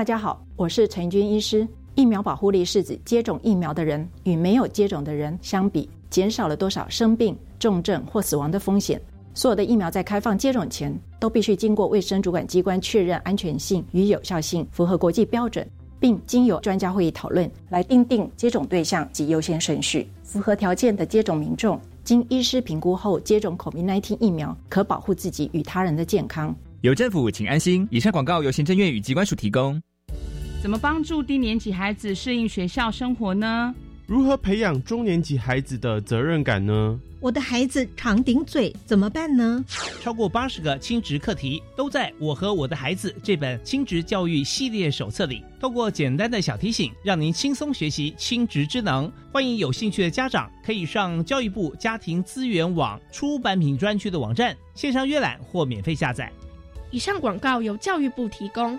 大家好，我是陈军医师。疫苗保护力是指接种疫苗的人与没有接种的人相比，减少了多少生病、重症或死亡的风险。所有的疫苗在开放接种前，都必须经过卫生主管机关确认安全性与有效性，符合国际标准，并经由专家会议讨论来定定接种对象及优先顺序。符合条件的接种民众，经医师评估后接种 COVID-19 疫苗，可保护自己与他人的健康。有政府，请安心。以上广告由行政院与机关署提供。怎么帮助低年级孩子适应学校生活呢？如何培养中年级孩子的责任感呢？我的孩子常顶嘴，怎么办呢？超过八十个亲职课题都在我和我的孩子这本亲职教育系列手册里。透过简单的小提醒，让您轻松学习亲职之能。欢迎有兴趣的家长可以上教育部家庭资源网出版品专区的网站线上阅览或免费下载。以上广告由教育部提供。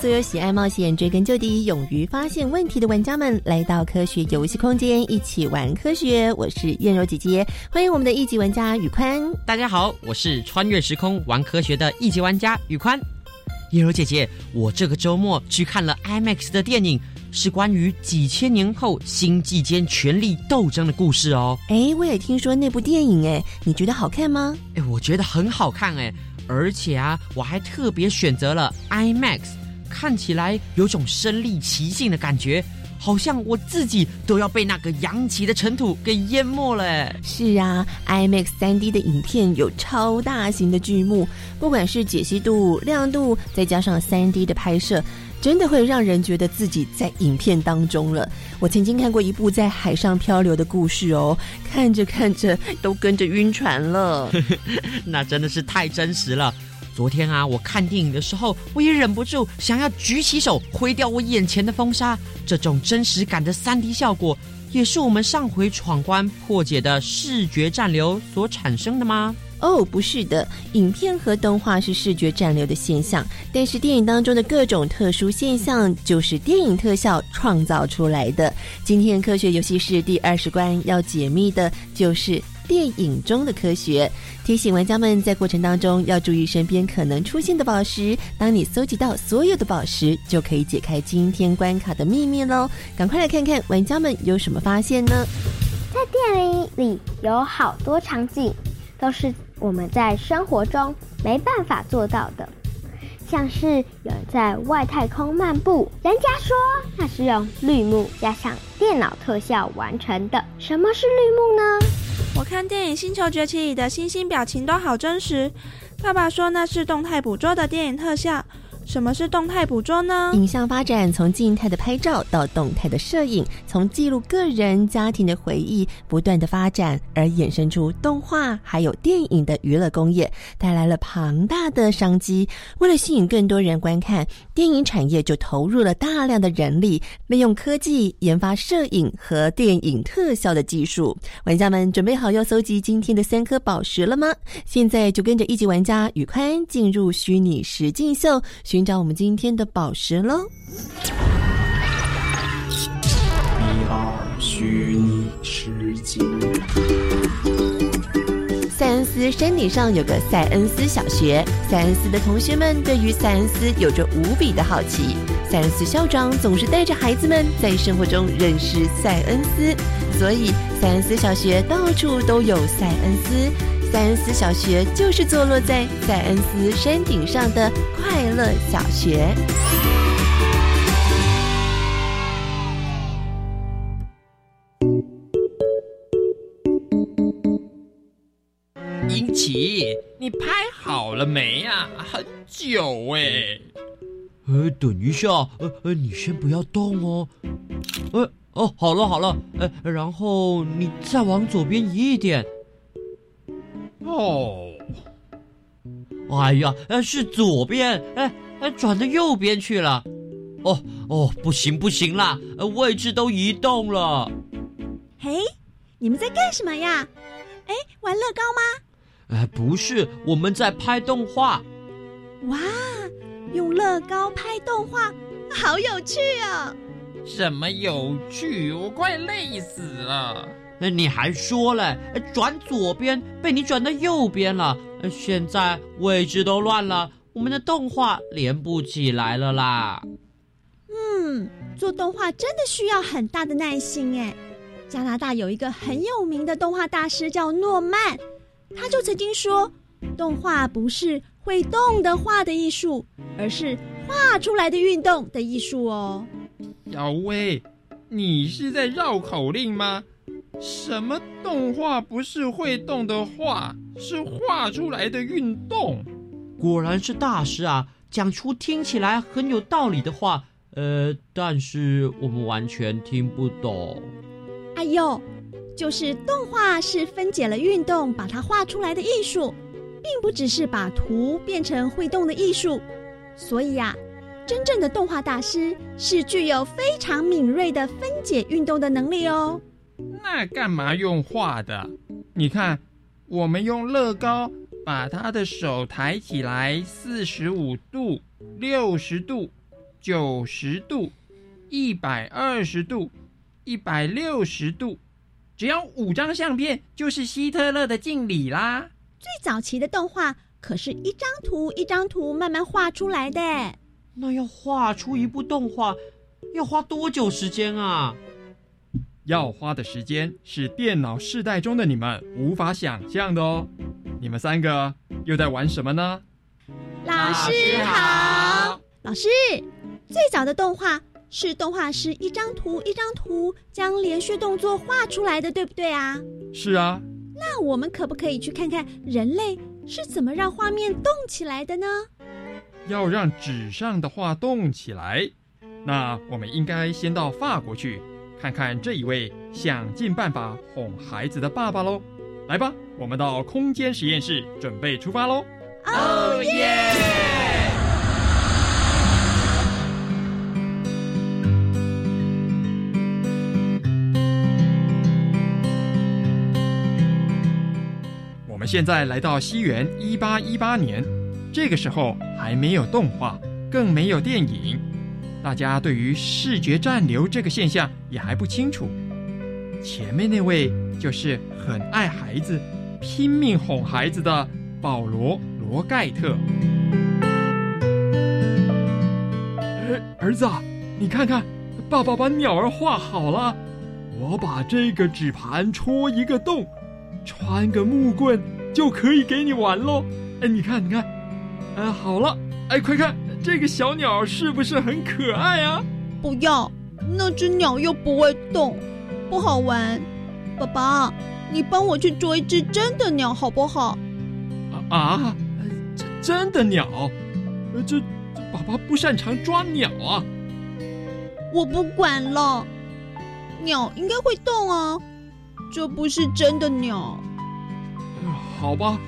所有喜爱冒险、追根究底、勇于发现问题的玩家们来到科学游戏空间，一起玩科学。我是燕柔姐姐，欢迎我们的一级玩家宇宽。大家好，我是穿越时空玩科学的一级玩家宇宽。燕柔姐姐，我这个周末去看了 IMAX 的电影，是关于几千年后星际间权力斗争的故事哦。哎，我也听说那部电影，哎，你觉得好看吗？哎，我觉得很好看，哎，而且啊，我还特别选择了 IMAX，看起来有种身临其境的感觉。好像我自己都要被那个扬起的尘土给淹没了。是啊，IMAX 3D 的影片有超大型的剧目，不管是解析度、亮度，再加上 3D 的拍摄，真的会让人觉得自己在影片当中了。我曾经看过一部在海上漂流的故事哦，看着看着都跟着晕船了。那真的是太真实了。昨天啊，我看电影的时候，我也忍不住想要举起手挥掉我眼前的风沙。这种真实感的三 D 效果，也是我们上回闯关破解的视觉暂留所产生的吗？哦，不是的，影片和动画是视觉暂留的现象，但是电影当中的各种特殊现象就是电影特效创造出来的。今天科学游戏室第二十关要解密的就是电影中的科学。提醒玩家们在过程当中要注意身边可能出现的宝石。当你搜集到所有的宝石，就可以解开今天关卡的秘密喽！赶快来看看玩家们有什么发现呢？在电影里有好多场景都是我们在生活中没办法做到的，像是有人在外太空漫步，人家说那是用绿幕加上电脑特效完成的。什么是绿幕呢？我看电影《星球崛起》里的星星表情都好真实，爸爸说那是动态捕捉的电影特效。什么是动态捕捉呢？影像发展从静态的拍照到动态的摄影，从记录个人家庭的回忆不断的发展，而衍生出动画还有电影的娱乐工业，带来了庞大的商机。为了吸引更多人观看，电影产业就投入了大量的人力，利用科技研发摄影和电影特效的技术。玩家们准备好要搜集今天的三颗宝石了吗？现在就跟着一级玩家宇宽进入虚拟实境秀。寻找我们今天的宝石喽！一二虚拟实境。塞恩斯山顶上有个塞恩斯小学，塞恩斯的同学们对于塞恩斯有着无比的好奇。塞恩斯校长总是带着孩子们在生活中认识塞恩斯，所以塞恩斯小学到处都有塞恩斯。塞恩斯小学就是坐落在塞恩斯山顶上的快乐小学。英奇，你拍好了没呀？很久哎。呃，等一下，呃呃，你先不要动哦。呃哦，好了好了，呃，然后你再往左边移一点。哦，哎呀，呃，是左边，哎，哎，转到右边去了。哦哦，不行不行啦，位置都移动了。嘿，你们在干什么呀？哎，玩乐高吗？哎，不是，我们在拍动画。哇，用乐高拍动画，好有趣哦！什么有趣？我快累死了。那你还说嘞？转左边被你转到右边了，现在位置都乱了，我们的动画连不起来了啦。嗯，做动画真的需要很大的耐心哎。加拿大有一个很有名的动画大师叫诺曼，他就曾经说，动画不是会动的画的艺术，而是画出来的运动的艺术哦。小薇，你是在绕口令吗？什么动画不是会动的画，是画出来的运动？果然是大师啊！讲出听起来很有道理的话，呃，但是我们完全听不懂。哎呦，就是动画是分解了运动，把它画出来的艺术，并不只是把图变成会动的艺术。所以呀，真正的动画大师是具有非常敏锐的分解运动的能力哦。那干嘛用画的？你看，我们用乐高把他的手抬起来，四十五度、六十度、九十度、一百二十度、一百六十度，只要五张相片，就是希特勒的敬礼啦。最早期的动画可是一张图一张图慢慢画出来的。那要画出一部动画，要花多久时间啊？要花的时间是电脑世代中的你们无法想象的哦。你们三个又在玩什么呢？老师好，老师，最早的动画是动画师一张图一张图将连续动作画出来的，对不对啊？是啊。那我们可不可以去看看人类是怎么让画面动起来的呢？要让纸上的画动起来，那我们应该先到法国去。看看这一位想尽办法哄孩子的爸爸喽！来吧，我们到空间实验室准备出发喽！哦耶！我们现在来到西元一八一八年，这个时候还没有动画，更没有电影。大家对于视觉暂留这个现象也还不清楚。前面那位就是很爱孩子、拼命哄孩子的保罗·罗盖特。儿儿子，你看看，爸爸把鸟儿画好了。我把这个纸盘戳一个洞，穿个木棍就可以给你玩喽。哎，你看，你看，哎，好了，哎，快看。这个小鸟是不是很可爱啊？不要，那只鸟又不会动，不好玩。爸爸，你帮我去捉一只真的鸟好不好？啊，真真的鸟？这爸爸不擅长抓鸟啊。我不管了，鸟应该会动啊，这不是真的鸟。好吧，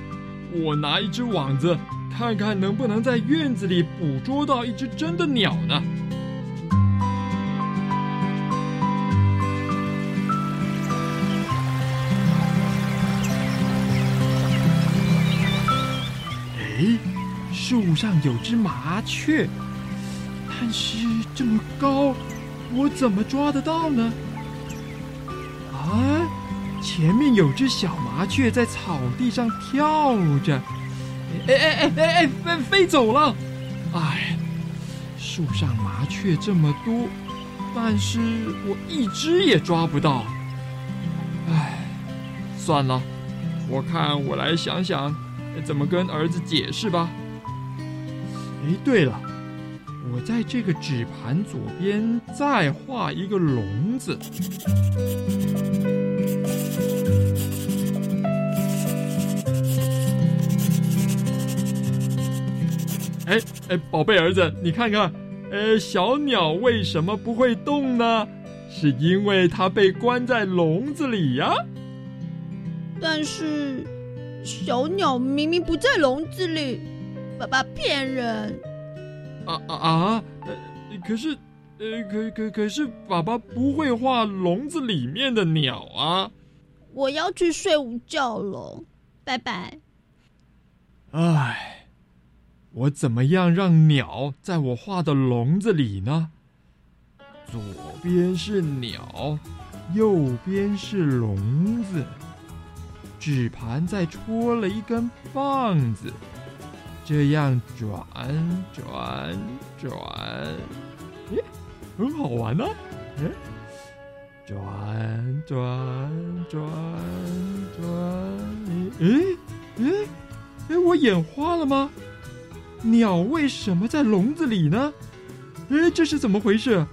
我拿一只网子，看看能不能在院子里捕捉到一只真的鸟呢。哎，树上有只麻雀，但是这么高，我怎么抓得到呢？啊，前面有只小麻雀在草地上跳着，哎哎哎哎哎，飞飞走了！哎，树上麻雀这么多，但是我一只也抓不到。哎，算了，我看我来想想。怎么跟儿子解释吧？哎，对了，我在这个纸盘左边再画一个笼子。哎哎，宝贝儿子，你看看，呃，小鸟为什么不会动呢？是因为它被关在笼子里呀。但是。小鸟明明不在笼子里，爸爸骗人。啊啊啊！可是，呃，可可可是，爸爸不会画笼子里面的鸟啊。我要去睡午觉了，拜拜。唉，我怎么样让鸟在我画的笼子里呢？左边是鸟，右边是笼子。纸盘再戳了一根棒子，这样转转转，咦，很好玩呢！嗯，转转转转，哎哎哎，我眼花了吗？鸟为什么在笼子里呢？哎，这是怎么回事？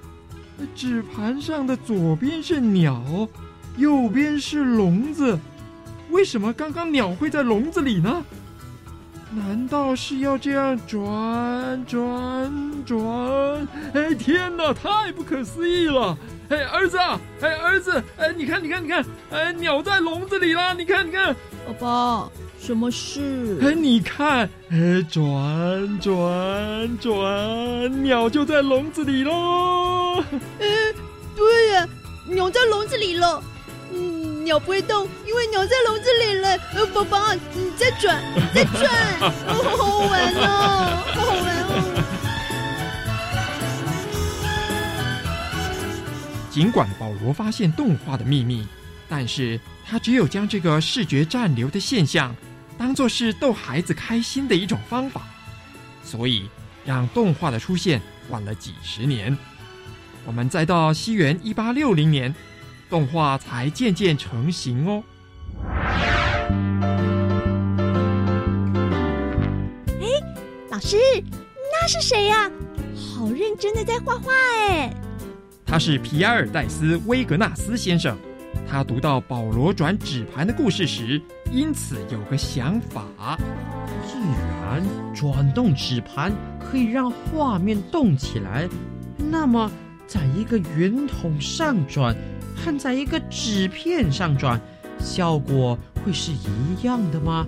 纸盘上的左边是鸟，右边是笼子。为什么刚刚鸟会在笼子里呢？难道是要这样转转转？哎，天哪，太不可思议了！哎，儿子，哎，儿子，哎，你看，你看，你看，哎，鸟在笼子里啦！你看，你看，宝宝，什么事？哎，你看，哎，转转转，鸟就在笼子里喽！哎，对呀，鸟在笼子里了。嗯鸟不会动，因为鸟在笼子里了。呃，宝宝，你再转，再转，好好玩哦，好好玩哦。尽管保罗发现动画的秘密，但是他只有将这个视觉暂留的现象当做是逗孩子开心的一种方法，所以让动画的出现晚了几十年。我们再到西元一八六零年。动画才渐渐成型哦。哎，老师，那是谁呀？好认真的在画画哎。他是皮埃尔戴斯·威格纳斯先生。他读到保罗转纸盘的故事时，因此有个想法：既然转动纸盘可以让画面动起来，那么在一个圆筒上转。和在一个纸片上转，效果会是一样的吗？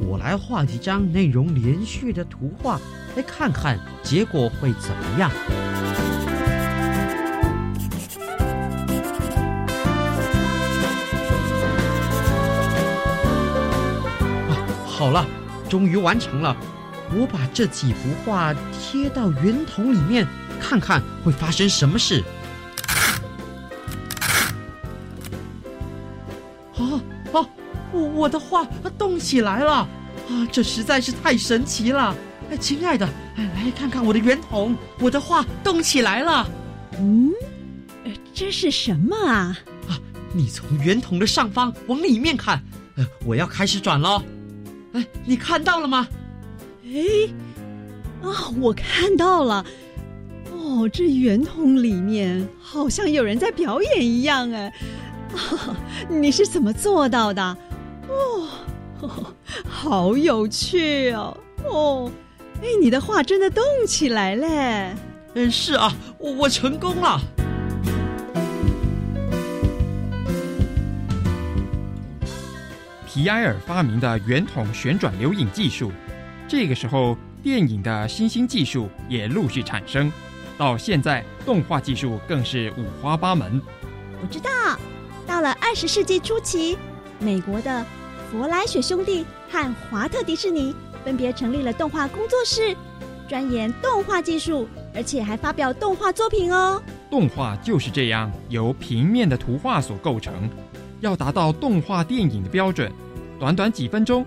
我来画几张内容连续的图画，来看看结果会怎么样。好了，终于完成了。我把这几幅画贴到圆筒里面，看看会发生什么事。我的画动起来了啊！这实在是太神奇了！哎，亲爱的，哎来看看我的圆筒，我的画动起来了。嗯，这是什么啊？啊，你从圆筒的上方往里面看，呃，我要开始转喽。哎，你看到了吗？哎，啊，我看到了。哦，这圆筒里面好像有人在表演一样哎。啊，你是怎么做到的？哦，好有趣哦！哦，哎，你的画真的动起来嘞！嗯，是啊，我我成功了。皮埃尔发明的圆筒旋转留影技术，这个时候电影的新兴技术也陆续产生，到现在动画技术更是五花八门。我知道，到了二十世纪初期，美国的弗莱雪兄弟和华特迪士尼分别成立了动画工作室，钻研动画技术，而且还发表动画作品哦。动画就是这样由平面的图画所构成。要达到动画电影的标准，短短几分钟，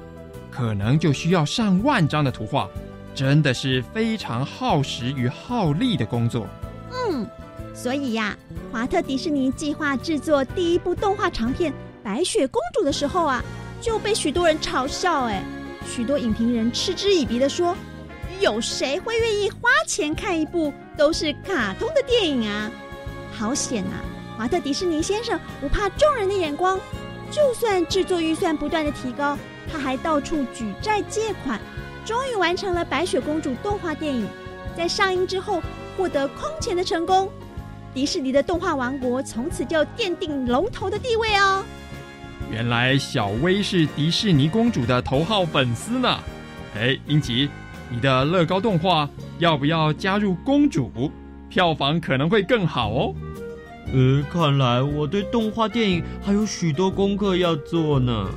可能就需要上万张的图画，真的是非常耗时与耗力的工作。嗯，所以呀，华特迪士尼计划制作第一部动画长片《白雪公主》的时候啊，就被许多人嘲笑。哎，许多影评人嗤之以鼻的说：“有谁会愿意花钱看一部都是卡通的电影啊？好险啊！”华特迪士尼先生不怕众人的眼光，就算制作预算不断的提高，他还到处举债借款，终于完成了《白雪公主》动画电影。在上映之后获得空前的成功，迪士尼的动画王国从此就奠定龙头的地位哦。原来小薇是迪士尼公主的头号粉丝呢。哎，英吉，你的乐高动画要不要加入公主？票房可能会更好哦。呃，看来我对动画电影还有许多功课要做呢。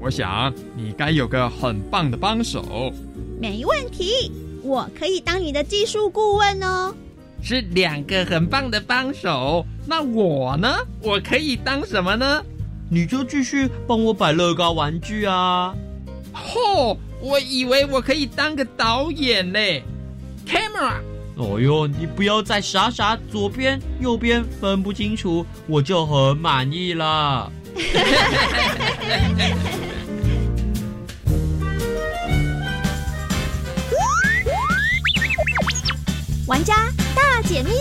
我想你该有个很棒的帮手。没问题，我可以当你的技术顾问哦。是两个很棒的帮手。那我呢？我可以当什么呢？你就继续帮我摆乐高玩具啊。嚯，我以为我可以当个导演嘞。Camera。哦哟，你不要再傻傻左边右边分不清楚，我就很满意了。玩家大解密。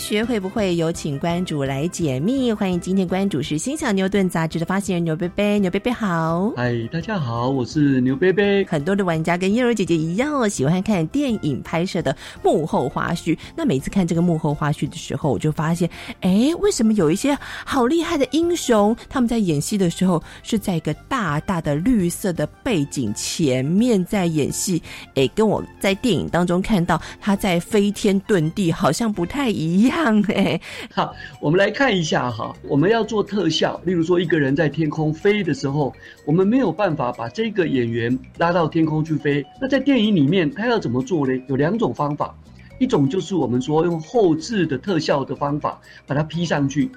科学会不会有请关主来解密？欢迎今天关主是《心想牛顿》杂志的发行人牛贝贝，牛贝贝好。嗨，大家好，我是牛贝贝。很多的玩家跟燕柔姐姐一样哦，喜欢看电影拍摄的幕后花絮。那每次看这个幕后花絮的时候，我就发现，哎，为什么有一些好厉害的英雄，他们在演戏的时候是在一个大大的绿色的背景前面在演戏？哎，跟我在电影当中看到他在飞天遁地，好像不太一。一样哎，好，我们来看一下哈。我们要做特效，例如说一个人在天空飞的时候，我们没有办法把这个演员拉到天空去飞。那在电影里面，他要怎么做呢？有两种方法，一种就是我们说用后置的特效的方法把它 P 上去，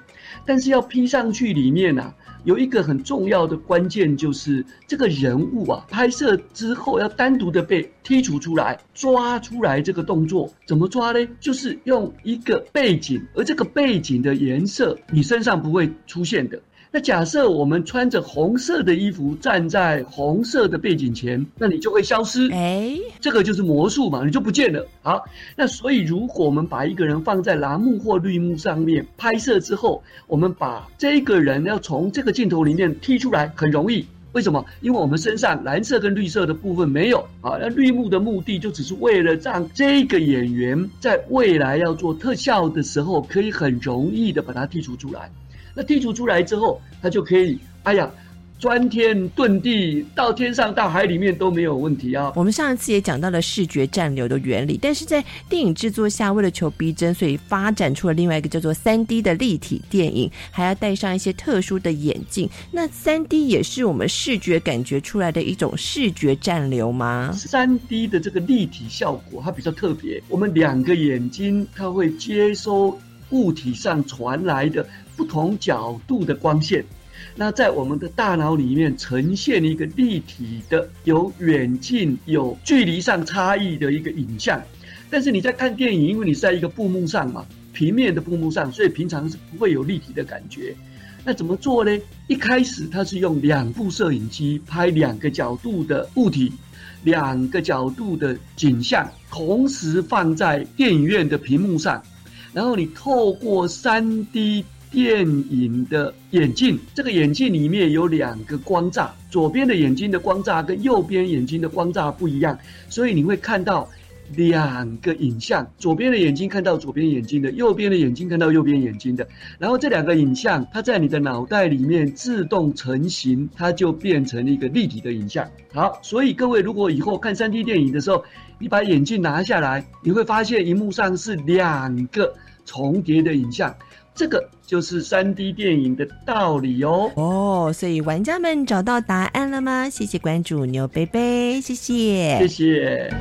但是要 P 上去里面啊。有一个很重要的关键，就是这个人物啊，拍摄之后要单独的被剔除出来，抓出来这个动作怎么抓呢？就是用一个背景，而这个背景的颜色你身上不会出现的。那假设我们穿着红色的衣服站在红色的背景前，那你就会消失。哎，这个就是魔术嘛，你就不见了。好，那所以如果我们把一个人放在蓝幕或绿幕上面拍摄之后，我们把这个人要从这个镜头里面踢出来，很容易。为什么？因为我们身上蓝色跟绿色的部分没有啊。那绿幕的目的就只是为了让这个演员在未来要做特效的时候，可以很容易的把它剔除出来。那剔除出来之后，它就可以，哎呀，钻天遁地，到天上到海里面都没有问题啊。我们上一次也讲到了视觉暂留的原理，但是在电影制作下，为了求逼真，所以发展出了另外一个叫做三 D 的立体电影，还要戴上一些特殊的眼镜。那三 D 也是我们视觉感觉出来的一种视觉暂留吗？三 D 的这个立体效果它比较特别，我们两个眼睛它会接收物体上传来的。不同角度的光线，那在我们的大脑里面呈现一个立体的、有远近、有距离上差异的一个影像。但是你在看电影，因为你是在一个布幕上嘛，平面的布幕上，所以平常是不会有立体的感觉。那怎么做呢？一开始它是用两部摄影机拍两个角度的物体，两个角度的景象，同时放在电影院的屏幕上，然后你透过三 D。电影的眼镜，这个眼镜里面有两个光栅，左边的眼睛的光栅跟右边眼睛的光栅不一样，所以你会看到两个影像，左边的眼睛看到左边眼睛的，右边的眼睛看到右边眼睛的，然后这两个影像它在你的脑袋里面自动成型，它就变成了一个立体的影像。好，所以各位如果以后看 3D 电影的时候，你把眼镜拿下来，你会发现荧幕上是两个重叠的影像，这个就是三 D 电影的道理哦。哦，所以玩家们找到答案了吗？谢谢关注牛贝贝，谢谢，谢谢。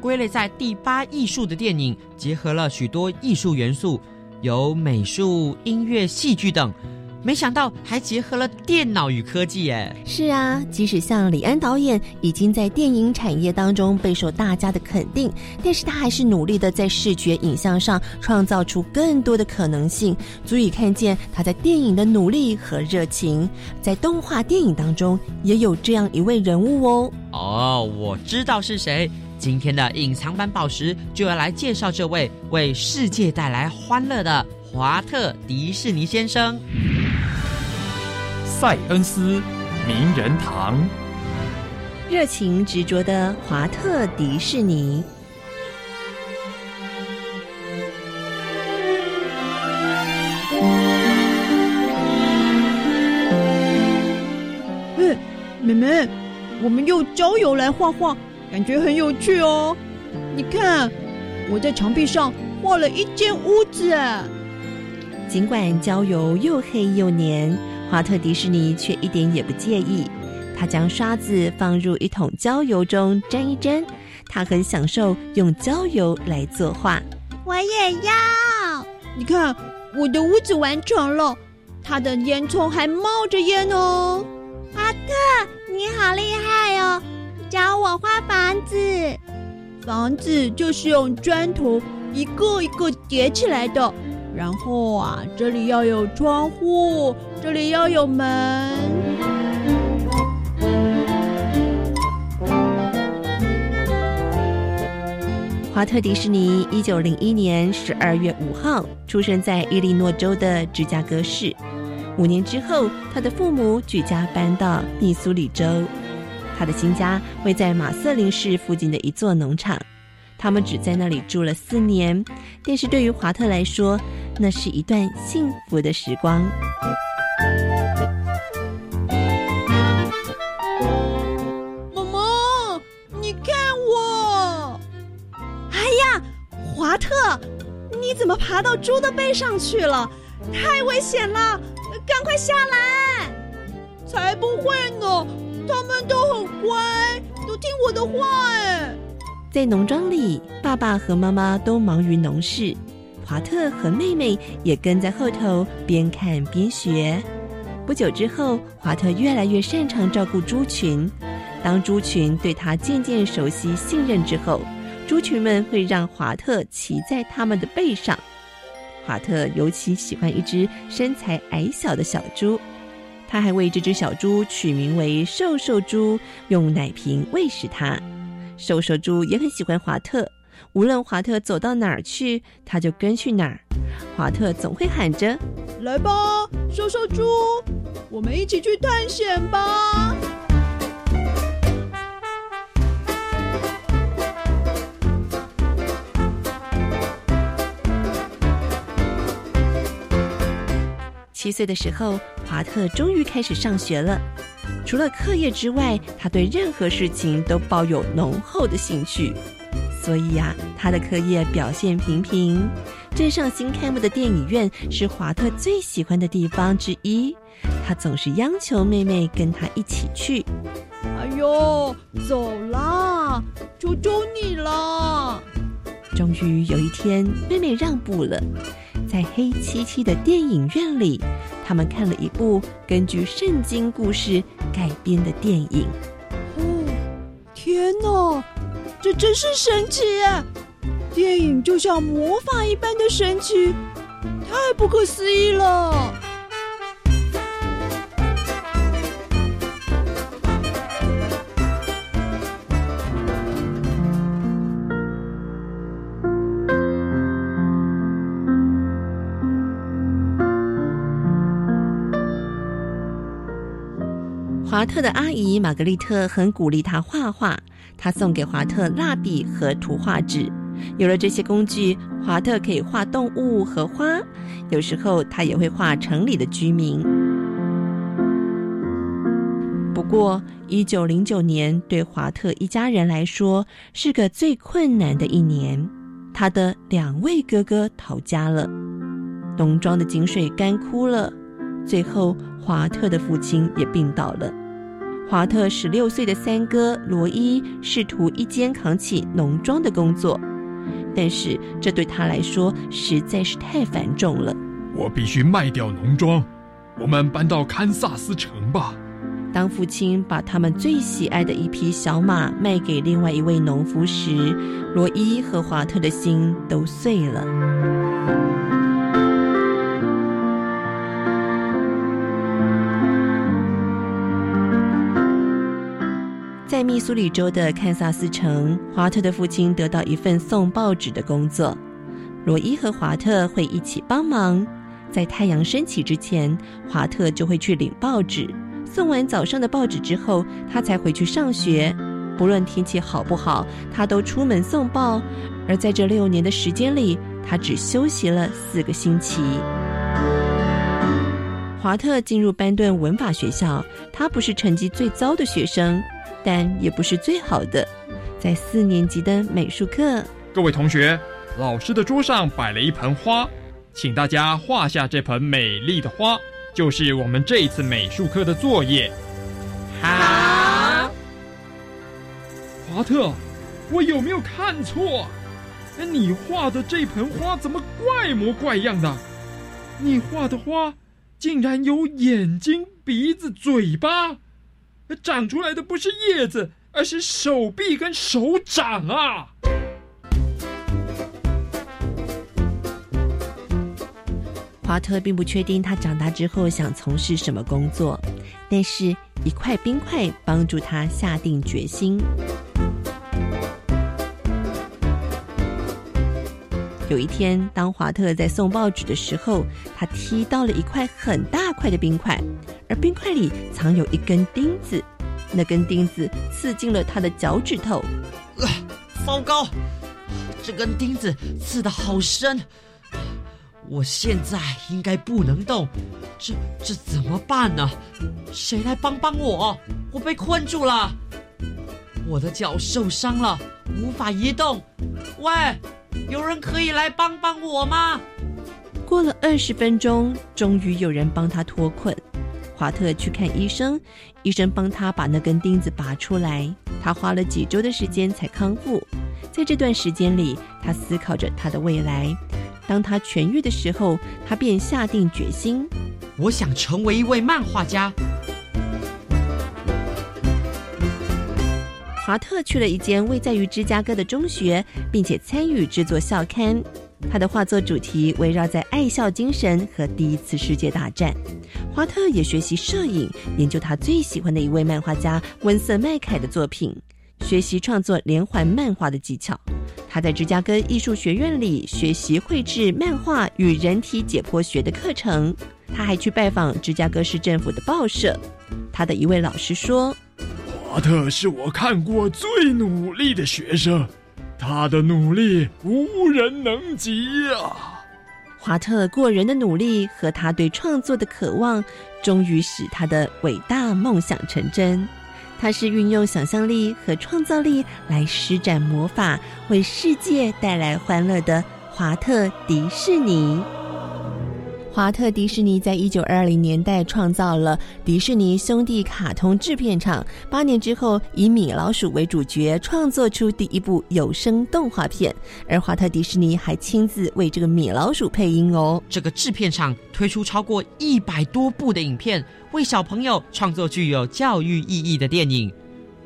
归类在第八艺术的电影，结合了许多艺术元素，有美术、音乐、戏剧等。没想到还结合了电脑与科技，耶！是啊，即使像李安导演已经在电影产业当中备受大家的肯定，但是他还是努力的在视觉影像上创造出更多的可能性，足以看见他在电影的努力和热情。在动画电影当中，也有这样一位人物哦。哦，我知道是谁。今天的隐藏版宝石就要来介绍这位为世界带来欢乐的华特迪士尼先生。塞恩斯名人堂，热情执着的华特迪士尼。嗯，妹妹，我们用胶油来画画，感觉很有趣哦。你看，我在墙壁上画了一间屋子。尽管胶油又黑又黏。华特迪士尼却一点也不介意，他将刷子放入一桶焦油中沾一沾，他很享受用焦油来作画。我也要，你看我的屋子完成了，它的烟囱还冒着烟哦。华特，你好厉害哦，教我画房子。房子就是用砖头一个一个叠起来的。然后啊，这里要有窗户，这里要有门。华特迪士尼一九零一年十二月五号出生在伊利诺州的芝加哥市。五年之后，他的父母举家搬到密苏里州。他的新家位在马瑟林市附近的一座农场。他们只在那里住了四年，但是对于华特来说，那是一段幸福的时光。妈妈，你看我！哎呀，华特，你怎么爬到猪的背上去了？太危险了，赶快下来！才不会呢，他们都很乖，都听我的话哎。在农庄里，爸爸和妈妈都忙于农事，华特和妹妹也跟在后头，边看边学。不久之后，华特越来越擅长照顾猪群。当猪群对他渐渐熟悉、信任之后，猪群们会让华特骑在他们的背上。华特尤其喜欢一只身材矮小的小猪，他还为这只小猪取名为“瘦瘦猪”，用奶瓶喂食它。瘦瘦猪也很喜欢华特，无论华特走到哪儿去，他就跟去哪儿。华特总会喊着：“来吧，瘦瘦猪，我们一起去探险吧！”七岁的时候，华特终于开始上学了。除了课业之外，他对任何事情都抱有浓厚的兴趣，所以呀，他的课业表现平平。镇上新开幕的电影院是华特最喜欢的地方之一，他总是央求妹妹跟他一起去。哎呦，走啦，求求你了！终于有一天，妹妹让步了。在黑漆漆的电影院里，他们看了一部根据圣经故事改编的电影。哦，天哪，这真是神奇啊！电影就像魔法一般的神奇，太不可思议了。华特的阿姨玛格丽特很鼓励他画画，她送给华特蜡笔和图画纸。有了这些工具，华特可以画动物和花，有时候他也会画城里的居民。不过，一九零九年对华特一家人来说是个最困难的一年。他的两位哥哥逃家了，农庄的井水干枯了，最后华特的父亲也病倒了。华特十六岁的三哥罗伊试图一肩扛起农庄的工作，但是这对他来说实在是太繁重了。我必须卖掉农庄，我们搬到堪萨斯城吧。当父亲把他们最喜爱的一匹小马卖给另外一位农夫时，罗伊和华特的心都碎了。在密苏里州的堪萨斯城，华特的父亲得到一份送报纸的工作。罗伊和华特会一起帮忙，在太阳升起之前，华特就会去领报纸。送完早上的报纸之后，他才回去上学。不论天气好不好，他都出门送报。而在这六年的时间里，他只休息了四个星期。华特进入班顿文法学校，他不是成绩最糟的学生，但也不是最好的。在四年级的美术课，各位同学，老师的桌上摆了一盆花，请大家画下这盆美丽的花。就是我们这一次美术课的作业。好，华特，我有没有看错？哎，你画的这盆花怎么怪模怪样的？你画的花竟然有眼睛、鼻子、嘴巴，长出来的不是叶子，而是手臂跟手掌啊！华特并不确定他长大之后想从事什么工作，但是一块冰块帮助他下定决心。有一天，当华特在送报纸的时候，他踢到了一块很大块的冰块，而冰块里藏有一根钉子，那根钉子刺进了他的脚趾头。糟糕，这根钉子刺得好深。我现在应该不能动，这这怎么办呢？谁来帮帮我？我被困住了，我的脚受伤了，无法移动。喂，有人可以来帮帮我吗？过了二十分钟，终于有人帮他脱困。华特去看医生，医生帮他把那根钉子拔出来。他花了几周的时间才康复。在这段时间里，他思考着他的未来。当他痊愈的时候，他便下定决心：我想成为一位漫画家。华特去了一间位在于芝加哥的中学，并且参与制作校刊。他的画作主题围绕在爱校精神和第一次世界大战。华特也学习摄影，研究他最喜欢的一位漫画家温瑟麦凯的作品。学习创作连环漫画的技巧，他在芝加哥艺术学院里学习绘制漫画与人体解剖学的课程。他还去拜访芝加哥市政府的报社。他的一位老师说：“华特是我看过最努力的学生，他的努力无人能及啊！”华特过人的努力和他对创作的渴望，终于使他的伟大梦想成真。他是运用想象力和创造力来施展魔法，为世界带来欢乐的华特迪士尼。华特迪士尼在一九二零年代创造了迪士尼兄弟卡通制片厂，八年之后以米老鼠为主角，创作出第一部有声动画片。而华特迪士尼还亲自为这个米老鼠配音哦。这个制片厂推出超过一百多部的影片。为小朋友创作具有教育意义的电影。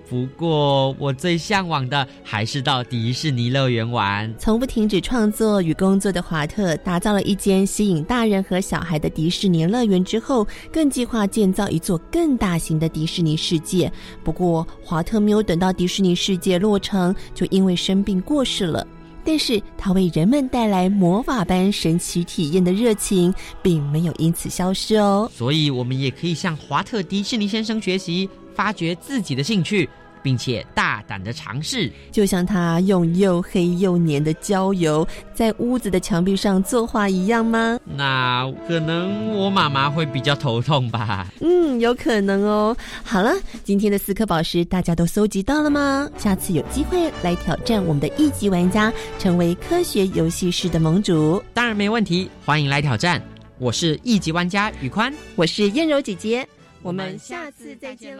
不过，我最向往的还是到迪士尼乐园玩。从不停止创作与工作的华特，打造了一间吸引大人和小孩的迪士尼乐园之后，更计划建造一座更大型的迪士尼世界。不过，华特没有等到迪士尼世界落成，就因为生病过世了。但是他为人们带来魔法般神奇体验的热情，并没有因此消失哦。所以，我们也可以向华特迪士尼先生学习，发掘自己的兴趣，并且大胆的尝试。就像他用又黑又黏的胶油在屋子的墙壁上作画一样吗？那可能我妈妈会比较头痛吧。嗯，有可能哦。好了，今天的四颗宝石大家都搜集到了吗？下次有机会来挑战我们的一级玩家，成为科学游戏室的盟主。当然没问题，欢迎来挑战。我是一级玩家宇宽，我是燕柔姐姐，我们下次再见喽。